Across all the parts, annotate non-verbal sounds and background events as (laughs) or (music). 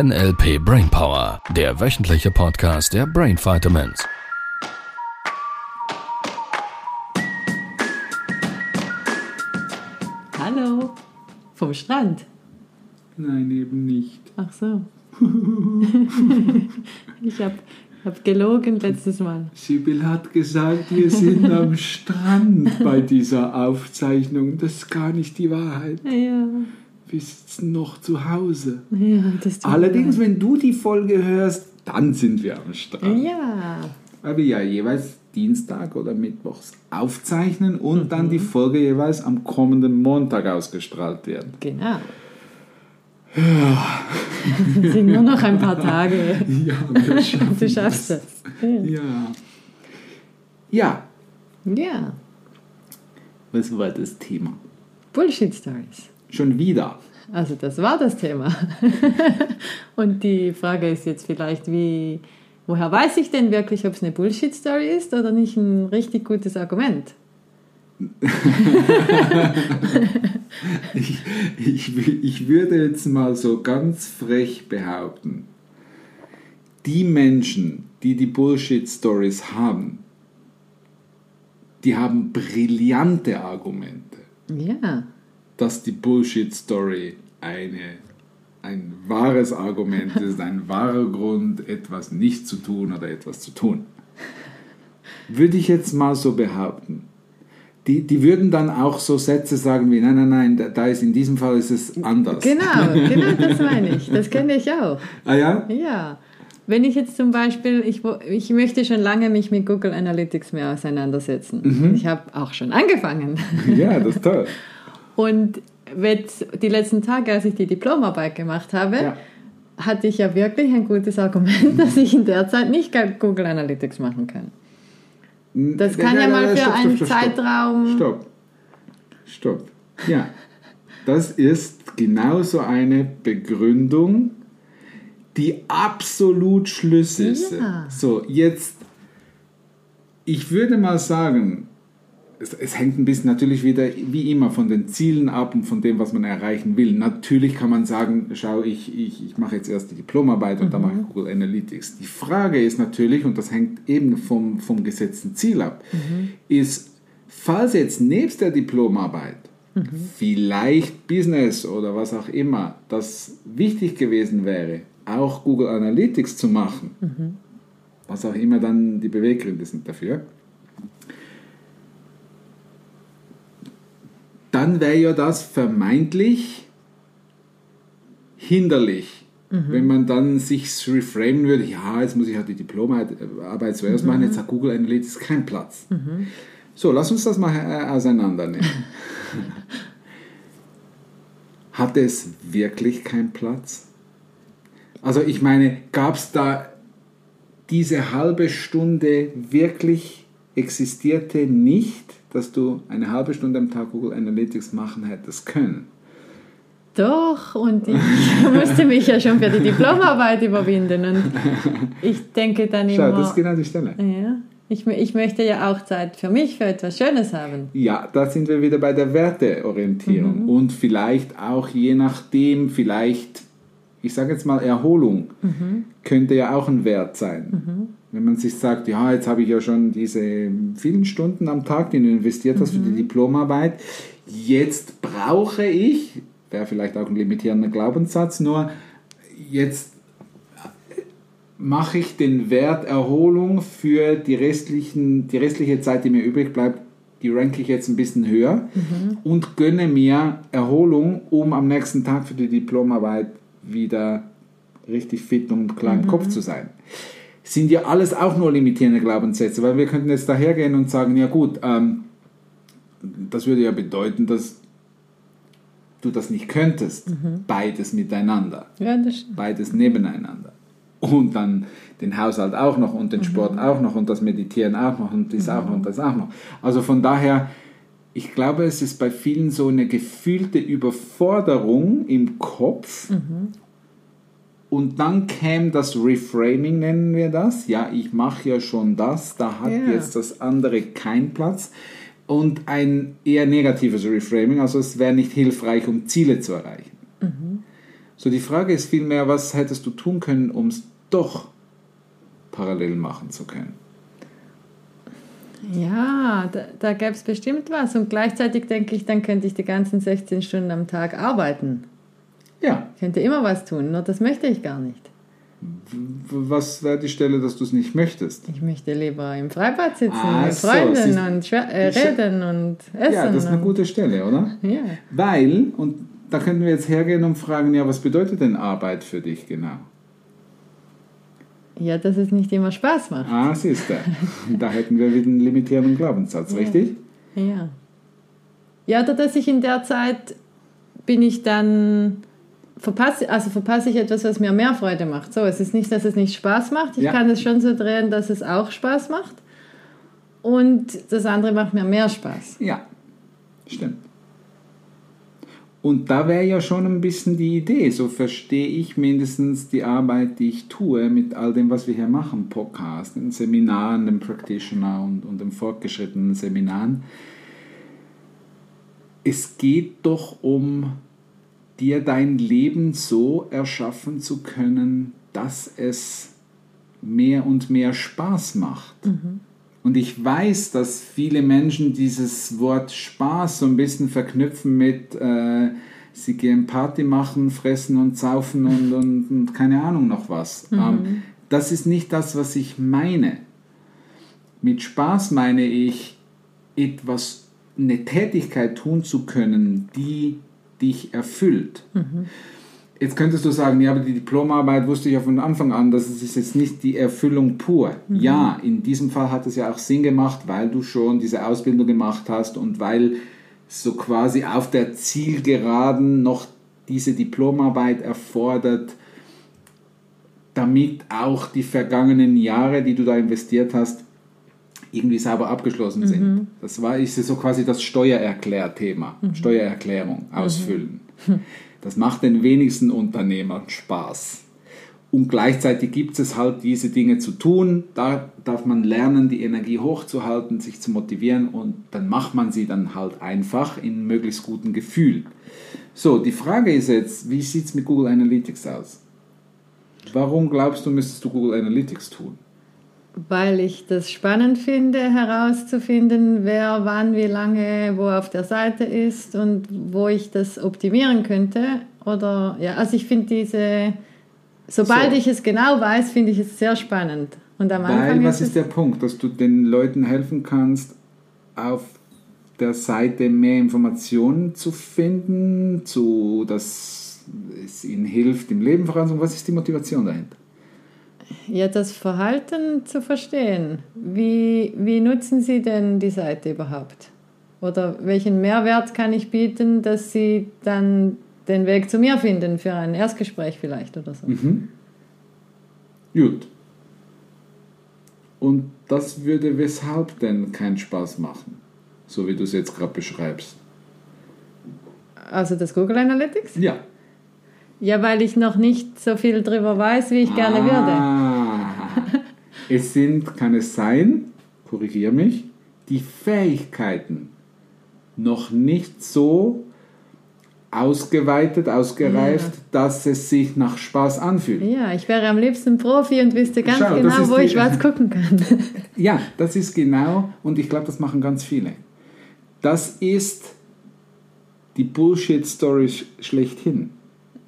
NLP Brainpower, der wöchentliche Podcast der Brain Vitamins. Hallo, vom Strand. Nein, eben nicht. Ach so. (laughs) ich habe hab gelogen letztes Mal. Sibyl hat gesagt, wir sind (laughs) am Strand bei dieser Aufzeichnung. Das ist gar nicht die Wahrheit. Ja, Sitzen noch zu Hause. ja das tut mir Allerdings, wenn du die Folge hörst, dann sind wir am Strand. Ja, Weil wir ja jeweils Dienstag oder Mittwochs aufzeichnen und Mhm. dann die Folge jeweils am kommenden Montag ausgestrahlt werden. genau. Es sind nur noch ein paar Tage. (laughs) Ja, wir schaffen Du schaffst es. Ja. Ja, Ja, was war das Thema? Bullshit Stories. Schon wieder. Also das war das Thema. (laughs) Und die Frage ist jetzt vielleicht, wie, woher weiß ich denn wirklich, ob es eine Bullshit-Story ist oder nicht ein richtig gutes Argument? (laughs) Ich, ich, ich würde jetzt mal so ganz frech behaupten, die Menschen, die die Bullshit-Stories haben, die haben brillante Argumente, Ja, dass die Bullshit-Story eine, ein wahres Argument (laughs) ist, ein wahrer Grund, etwas nicht zu tun oder etwas zu tun. Würde ich jetzt mal so behaupten. Die, die würden dann auch so Sätze sagen wie, nein, nein, nein, da, da ist in diesem Fall ist es anders. genau, genau das (laughs) meine ich. Das kenne ich auch. Ah ja? Ja. Wenn ich jetzt zum Beispiel, ich, ich möchte schon lange mich mit Google Analytics mehr auseinandersetzen. Ich habe auch schon angefangen. Ja, das ist toll. (laughs) Und die letzten Tage, als ich die Diplomarbeit gemacht habe, Ja. hatte ich ja wirklich ein gutes Argument, dass ich in der Zeit nicht Google Analytics machen kann. Das kann ja, mal für einen Zeitraum. Stopp. Stopp. Ja. Das ist genauso eine Begründung, die absolut schlüssig ist. Ja. So, jetzt, ich würde mal sagen, es, es hängt ein bisschen natürlich wieder, wie immer, von den Zielen ab und von dem, was man erreichen will. Natürlich kann man sagen, schau, ich, ich, ich mache jetzt erst die Diplomarbeit und dann mache ich Google Analytics. Die Frage ist natürlich, und das hängt eben vom, vom gesetzten Ziel ab, ist, falls jetzt nebst der Diplomarbeit vielleicht Business oder was auch immer, das wichtig gewesen wäre, auch Google Analytics zu machen, was auch immer dann die Beweggründe sind dafür, dann wäre ja das vermeintlich hinderlich. Wenn man dann sich reframen würde, ja, jetzt muss ich halt die Diplomarbeit zuerst machen, jetzt hat Google Analytics keinen Platz. So, lass uns das mal äh, auseinandernehmen. (laughs) Hat es wirklich keinen Platz? Also ich meine, gab es da diese halbe Stunde wirklich existierte nicht, dass du eine halbe Stunde am Tag Google Analytics machen hättest können? Doch, und ich (laughs) musste mich ja schon für die Diplomarbeit überwinden. Und ich denke dann Schau, immer. das ist genau die Stelle. ja, ich, ich möchte ja auch Zeit für mich, für etwas Schönes haben. Ja, da sind wir wieder bei der Werteorientierung und vielleicht auch je nachdem, vielleicht, ich sage jetzt mal Erholung, könnte ja auch ein Wert sein. Wenn man sich sagt, ja, jetzt habe ich ja schon diese vielen Stunden am Tag, die du investiert hast für die Diplomarbeit, jetzt brauche ich, wäre vielleicht auch ein limitierender Glaubenssatz, nur jetzt mache ich den Wert Erholung für die, restlichen, die restliche Zeit, die mir übrig bleibt, die ranke ich jetzt ein bisschen höher und gönne mir Erholung, um am nächsten Tag für die Diplomarbeit wieder richtig fit und klar im Kopf zu sein. Sind ja alles auch nur limitierende Glaubenssätze, weil wir könnten jetzt dahergehen und sagen, ja gut, ähm, das würde ja bedeuten, dass du das nicht könntest, beides miteinander Ja, das beides nebeneinander. Und dann den Haushalt auch noch und den Sport auch noch und das Meditieren auch noch und dies auch noch und das auch noch. Also von daher, ich glaube, es ist bei vielen so eine gefühlte Überforderung im Kopf. Und dann käme das Reframing, nennen wir das. Ja, ich mache ja schon das, da hat Ja. jetzt das andere keinen Platz. Und ein eher negatives Reframing, also es wäre nicht hilfreich, um Ziele zu erreichen. So, die Frage ist vielmehr, was hättest du tun können, um es doch parallel machen zu können? Ja, da, da gäbe es bestimmt was. Und gleichzeitig denke ich, dann könnte ich die ganzen 16 Stunden am Tag arbeiten. Ja. Ich könnte immer was tun, nur das möchte ich gar nicht. Was wäre die Stelle, dass du es nicht möchtest? Ich möchte lieber im Freibad sitzen, Ah, mit so, Freunden siehst- und äh, reden und essen. Ja, das ist eine gute Stelle, oder? Ja. Weil, und da könnten wir jetzt hergehen und fragen, ja, was bedeutet denn Arbeit für dich genau? ja, dass es nicht immer Spaß macht. Ah, siehst du. Da hätten wir wieder einen limitierenden Glaubenssatz, richtig? Ja. Ja, oder dass ich in der Zeit bin ich dann verpasse, also verpasse ich etwas, was mir mehr Freude macht. So, es ist nicht, dass es nicht Spaß macht. Ich Ja. kann es schon so drehen, dass es auch Spaß macht. Und das andere macht mir mehr Spaß. Ja, stimmt. Und da wäre ja schon ein bisschen die Idee, so verstehe ich mindestens die Arbeit, die ich tue mit all dem, was wir hier machen, Podcast, den Seminaren, dem Practitioner und, und den fortgeschrittenen Seminaren. Es geht doch um dir dein Leben so erschaffen zu können, dass es mehr und mehr Spaß macht. Und ich weiß, dass viele Menschen dieses Wort Spaß so ein bisschen verknüpfen mit, äh, sie gehen Party machen, fressen und saufen und, (laughs) und, und keine Ahnung noch was. Ähm, das ist nicht das, was ich meine. Mit Spaß meine ich, etwas, eine Tätigkeit tun zu können, die dich erfüllt. Jetzt könntest du sagen, ja, aber die Diplomarbeit wusste ich ja von Anfang an, das ist jetzt nicht die Erfüllung pur. Ja, in diesem Fall hat es ja auch Sinn gemacht, weil du schon diese Ausbildung gemacht hast und weil so quasi auf der Zielgeraden noch diese Diplomarbeit erfordert, damit auch die vergangenen Jahre, die du da investiert hast, irgendwie sauber abgeschlossen sind. Das war ist so quasi das Steuererklärthema, Steuererklärung ausfüllen. Das macht den wenigsten Unternehmern Spaß. Und gleichzeitig gibt es halt diese Dinge zu tun. Da darf man lernen, die Energie hochzuhalten, sich zu motivieren und dann macht man sie dann halt einfach in möglichst guten Gefühl. So, die Frage ist jetzt, wie sieht es mit Google Analytics aus? Warum glaubst du, müsstest du Google Analytics tun? Weil ich das spannend finde, herauszufinden, wer wann, wie lange, wo auf der Seite ist und wo ich das optimieren könnte. Oder ja, also ich finde diese, sobald So. ich es genau weiß, finde ich es sehr spannend. Und am Anfang Weil, was ist ist der Punkt? Dass du den Leuten helfen kannst, auf der Seite mehr Informationen zu finden, zu, dass es ihnen hilft, im Leben voranzukommen. Was ist die Motivation dahinter? Ja das Verhalten zu verstehen. Wie, wie nutzen Sie denn die Seite überhaupt? Oder welchen Mehrwert kann ich bieten, dass Sie dann den Weg zu mir finden für ein Erstgespräch vielleicht oder so? Mhm. Gut. Und das würde weshalb denn keinen Spaß machen? So wie du es jetzt gerade beschreibst. Also das Google Analytics? Ja. Ja, weil ich noch nicht so viel drüber weiß, wie ich gerne würde. Ah, es sind, kann es sein, korrigiere mich, die Fähigkeiten noch nicht so ausgeweitet, ausgereift, dass es sich nach Spaß anfühlt. Ja, ich wäre am liebsten Profi und wüsste ganz Schau, genau, wo die- ich was (laughs) gucken kann. Ja, das ist genau, und ich glaube, das machen ganz viele. Das ist die Bullshit-Story sch schlechthin.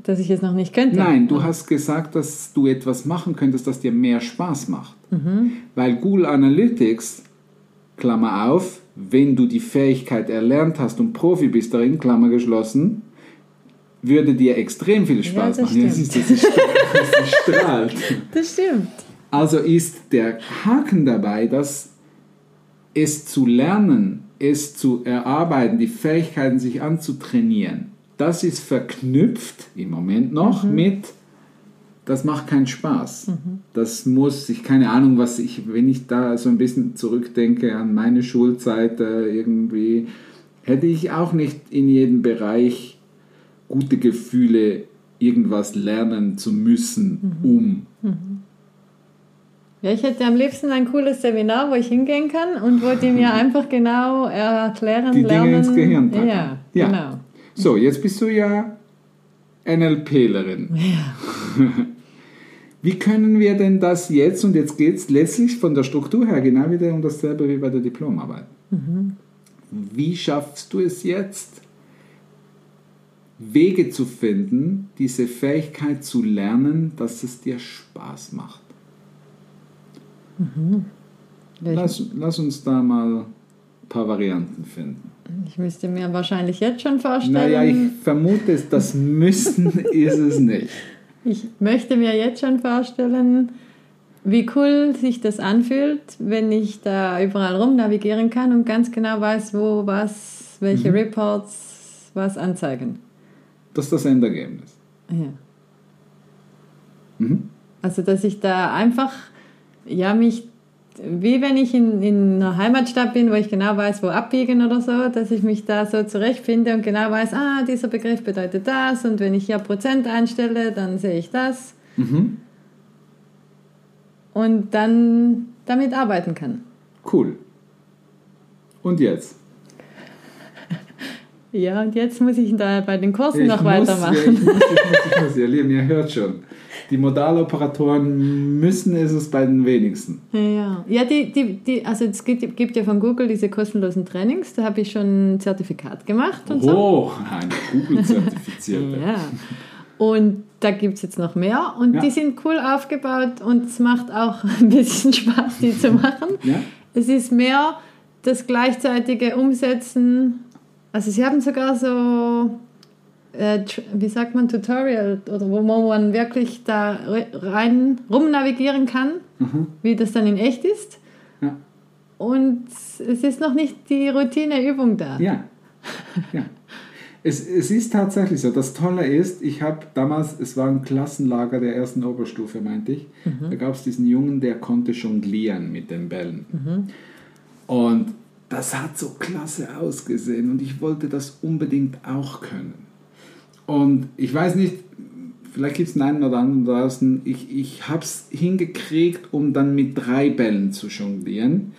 Dass ich es noch nicht könnte. Nein, du hast gesagt, dass du etwas machen könntest, das dir mehr Spaß macht. Weil Google Analytics, Klammer auf, wenn du die Fähigkeit erlernt hast und Profi bist darin, Klammer geschlossen, würde dir extrem viel Spaß das machen. Ja, stimmt. siehst du, das ist, das ist strahlt. Das stimmt. Also ist der Haken dabei, dass es zu lernen, es zu erarbeiten, die Fähigkeiten sich anzutrainieren, das ist verknüpft im Moment noch mit, das macht keinen Spaß. Das muss, ich keine Ahnung, was ich, wenn ich da so ein bisschen zurückdenke an meine Schulzeit, äh, irgendwie hätte ich auch nicht in jedem Bereich gute Gefühle, irgendwas lernen zu müssen, um. Ja, ich hätte am liebsten ein cooles Seminar, wo ich hingehen kann und wo die mir (laughs) einfach genau erklären, Die Dinge lernen. ins Gehirn packen. Ja, Ja. genau. So, jetzt bist du ja NLPlerin. Ja. (laughs) Wie können wir denn das jetzt, und jetzt geht es letztlich von der Struktur her genau wieder um dasselbe wie bei der Diplomarbeit. Wie schaffst du es jetzt, Wege zu finden, diese Fähigkeit zu lernen, dass es dir Spaß macht? Lass, lass uns da mal paar Varianten finden. Ich müsste mir wahrscheinlich jetzt schon vorstellen. Naja, ich vermute, es- das Müssen (laughs) ist es nicht. Ich möchte mir jetzt schon vorstellen, wie cool sich das anfühlt, wenn ich da überall rum navigieren kann und ganz genau weiß, wo was, welche Reports was anzeigen. Das ist das Endergebnis. Ja. Mhm. Also, dass ich da einfach, ja, mich, wie wenn ich in, in einer Heimatstadt bin, wo ich genau weiß, wo abbiegen oder so, dass ich mich da so zurechtfinde und genau weiß, ah, dieser Begriff bedeutet das und wenn ich hier Prozent einstelle, dann sehe ich das Mhm. und dann damit arbeiten kann. Cool. Und jetzt? (laughs) Ja, und jetzt muss ich da bei den Kursen Ich noch muss, weitermachen. Ja, ich muss, ich muss, ich muss, ihr Lieben, ihr hört schon. Die Modaloperatoren müssen ist es bei den wenigsten. Ja, ja. ja die, die, die, also es gibt, gibt ja von Google diese kostenlosen Trainings, da habe ich schon ein Zertifikat gemacht und so. Oh, eine Google-zertifizierte. (laughs) Ja. Und da gibt es jetzt noch mehr und Ja. die sind cool aufgebaut und es macht auch (laughs) ein bisschen Spaß, die zu machen. Ja? Es ist mehr das gleichzeitige Umsetzen. Also sie haben sogar so, äh, wie sagt man, Tutorial, oder wo man wirklich da re- rein rumnavigieren kann, wie das dann in echt ist. Ja. Und es ist noch nicht die Routineübung da. Ja. ja. Es, es ist tatsächlich so. Das Tolle ist, ich habe damals, es war ein Klassenlager der ersten Oberstufe, meinte ich. Da gab es diesen Jungen, der konnte jonglieren mit den Bällen. Und das hat so klasse ausgesehen und ich wollte das unbedingt auch können. Und ich weiß nicht, vielleicht gibt es einen einen oder anderen draußen, ich, ich habe es hingekriegt, um dann mit drei Bällen zu jonglieren.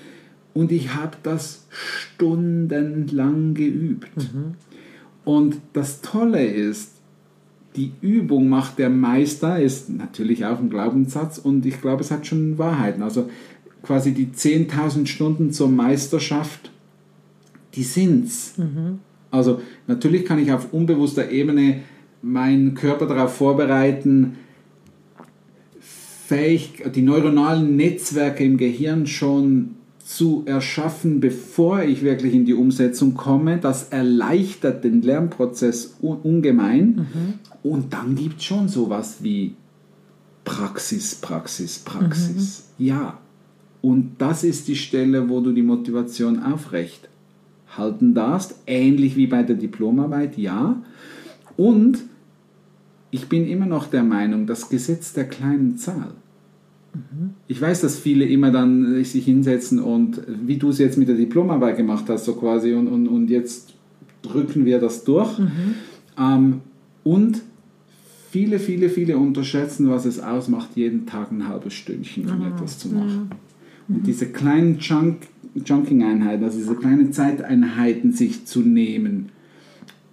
Und ich habe das stundenlang geübt. Und das Tolle ist, die Übung macht der Meister, ist natürlich auch ein Glaubenssatz und ich glaube, es hat schon Wahrheiten. Also quasi die 10.000 Stunden zur Meisterschaft, die sind's. Also natürlich kann ich auf unbewusster Ebene meinen Körper darauf vorbereiten, fähig, die neuronalen Netzwerke im Gehirn schon zu erschaffen, bevor ich wirklich in die Umsetzung komme. Das erleichtert den Lernprozess un ungemein. Und dann gibt es schon sowas wie Praxis, Praxis, Praxis. Ja. Und das ist die Stelle, wo du die Motivation aufrecht halten darfst, ähnlich wie bei der Diplomarbeit, ja. Und ich bin immer noch der Meinung, das Gesetz der kleinen Zahl. Ich weiß, dass viele immer dann äh, sich hinsetzen und äh, wie du es jetzt mit der Diplomarbeit gemacht hast, so quasi, und, und, und jetzt drücken wir das durch. Ähm, und viele, viele, viele unterschätzen, was es ausmacht, jeden Tag ein halbes Stündchen von etwas zu machen. Und diese kleinen Chunk, Chunking-Einheiten, also diese kleinen Zeiteinheiten sich zu nehmen,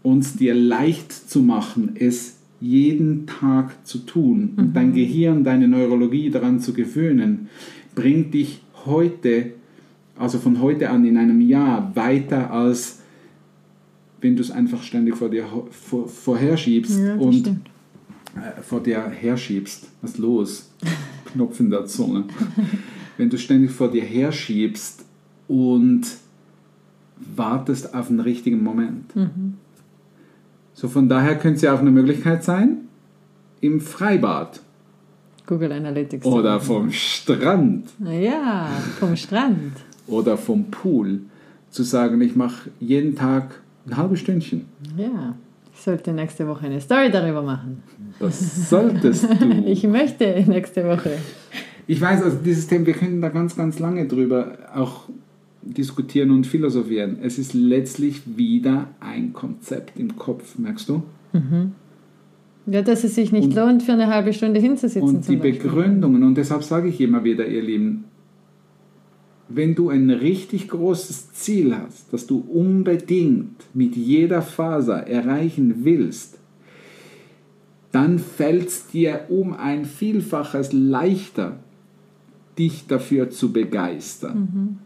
uns dir leicht zu machen, es jeden Tag zu tun und dein Gehirn, deine Neurologie daran zu gewöhnen, bringt dich heute, also von heute an in einem Jahr, weiter als wenn du es einfach ständig vor dir vor, vorherschiebst Ja, und stimmt. äh, vor dir herschiebst. Was ist los? (laughs) Knopf in der Zunge. Wenn du ständig vor dir herschiebst und wartest auf den richtigen Moment. So von daher könnte es ja auch eine Möglichkeit sein, im Freibad Google Analytics. oder vom Strand Ja, vom Strand. oder vom Pool zu sagen, ich mache jeden Tag ein halbes Stündchen. Ja, ich sollte nächste Woche eine Story darüber machen. Das solltest du. (laughs) Ich möchte nächste Woche. Ich weiß, also dieses Thema, wir können da ganz, ganz lange drüber auch diskutieren und philosophieren. Es ist letztlich wieder ein Konzept im Kopf, merkst du? Ja, dass es sich nicht Und- lohnt, für eine halbe Stunde hinzusitzen. Und die. Begründungen, und deshalb sage ich immer wieder, ihr Lieben, wenn du ein richtig großes Ziel hast, das du unbedingt mit jeder Faser erreichen willst, dann fällt es dir um ein Vielfaches leichter, dich dafür zu begeistern.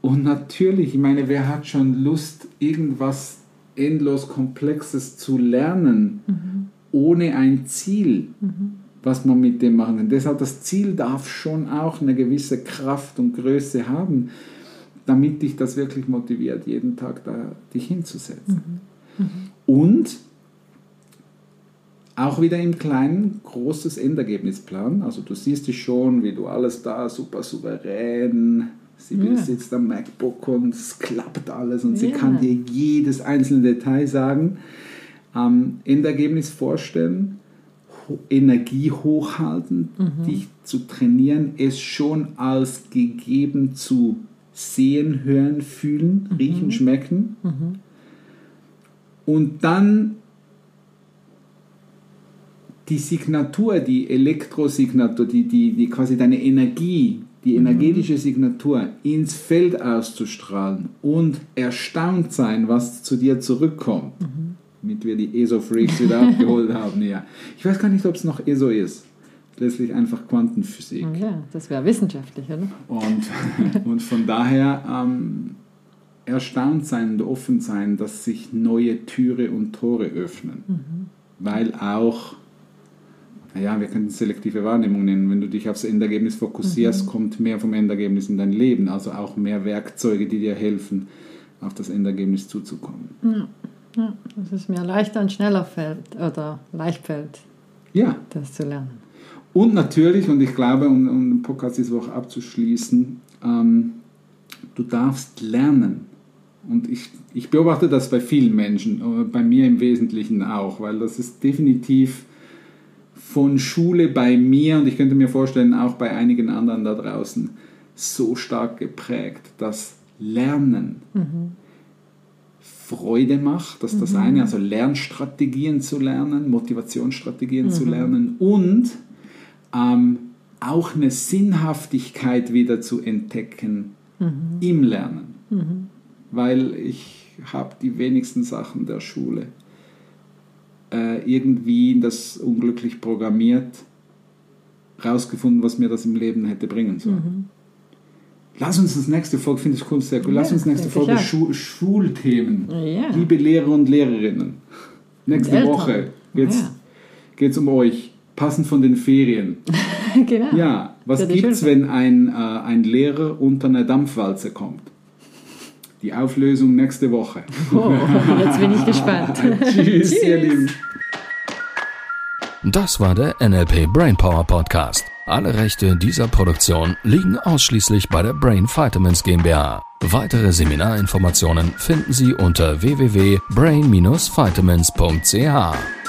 Und natürlich, ich meine, wer hat schon Lust, irgendwas endlos Komplexes zu lernen, ohne ein Ziel, was man mit dem machen kann. Deshalb, das Ziel darf schon auch eine gewisse Kraft und Größe haben, damit dich das wirklich motiviert, jeden Tag da dich hinzusetzen. Und auch wieder im Kleinen großes Endergebnis planen. Also du siehst dich schon, wie du alles da super souverän, sie Ja. sitzt am MacBook und es klappt alles und sie Ja. kann dir jedes einzelne Detail sagen. Ähm, Endergebnis vorstellen, Energie hochhalten, dich zu trainieren, es schon als gegeben zu sehen, hören, fühlen, riechen, schmecken. Und dann die Signatur, die Elektrosignatur, die, die, die quasi deine Energie, die energetische Signatur ins Feld auszustrahlen und erstaunt sein, was zu dir zurückkommt. Damit wir die ESO-Freaks wieder (laughs) abgeholt haben. Ja. Ich weiß gar nicht, ob es noch ESO ist. Letztlich einfach Quantenphysik. Ja, das wäre wissenschaftlich, oder? Und, (laughs) und von daher ähm, erstaunt sein und offen sein, dass sich neue Türe und Tore öffnen. Weil auch, naja, wir können selektive Wahrnehmung nennen. Wenn du dich aufs Endergebnis fokussierst, kommt mehr vom Endergebnis in dein Leben. Also auch mehr Werkzeuge, die dir helfen, auf das Endergebnis zuzukommen. Ja, dass es mir leichter und schneller fällt oder leicht fällt, Ja, das zu lernen. Und natürlich, und ich glaube, um, um den Podcast diese Woche abzuschließen, ähm, du darfst lernen. Und ich, ich beobachte das bei vielen Menschen, äh, bei mir im Wesentlichen auch, weil das ist definitiv von Schule bei mir und ich könnte mir vorstellen, auch bei einigen anderen da draußen, so stark geprägt, dass Lernen Freude macht, das ist das eine, also Lernstrategien zu lernen, Motivationsstrategien zu lernen und ähm, auch eine Sinnhaftigkeit wieder zu entdecken im Lernen. Weil ich habe die wenigsten Sachen der Schule äh, irgendwie das unglücklich programmiert rausgefunden, was mir das im Leben hätte bringen sollen. Lass uns das nächste Folge, finde ich cool, sehr gut. Lass Ja, uns nächste Folge. Schu Schulthemen. Ja. Liebe Lehrer und Lehrerinnen, nächste Eltern. Woche geht's, Ja. geht's um euch. Passend von den Ferien. (laughs) genau. Ja, was gibt's, wenn ein, äh, ein Lehrer unter einer Dampfwalze kommt? Die Auflösung nächste Woche. Oh, jetzt bin ich gespannt. (laughs) Tschüss, ihr Lieben. Das war der NLP Brainpower Podcast. Alle Rechte dieser Produktion liegen ausschließlich bei der Brain Vitamins GmbH. Weitere Seminarinformationen finden Sie unter www.brain-vitamins.ch.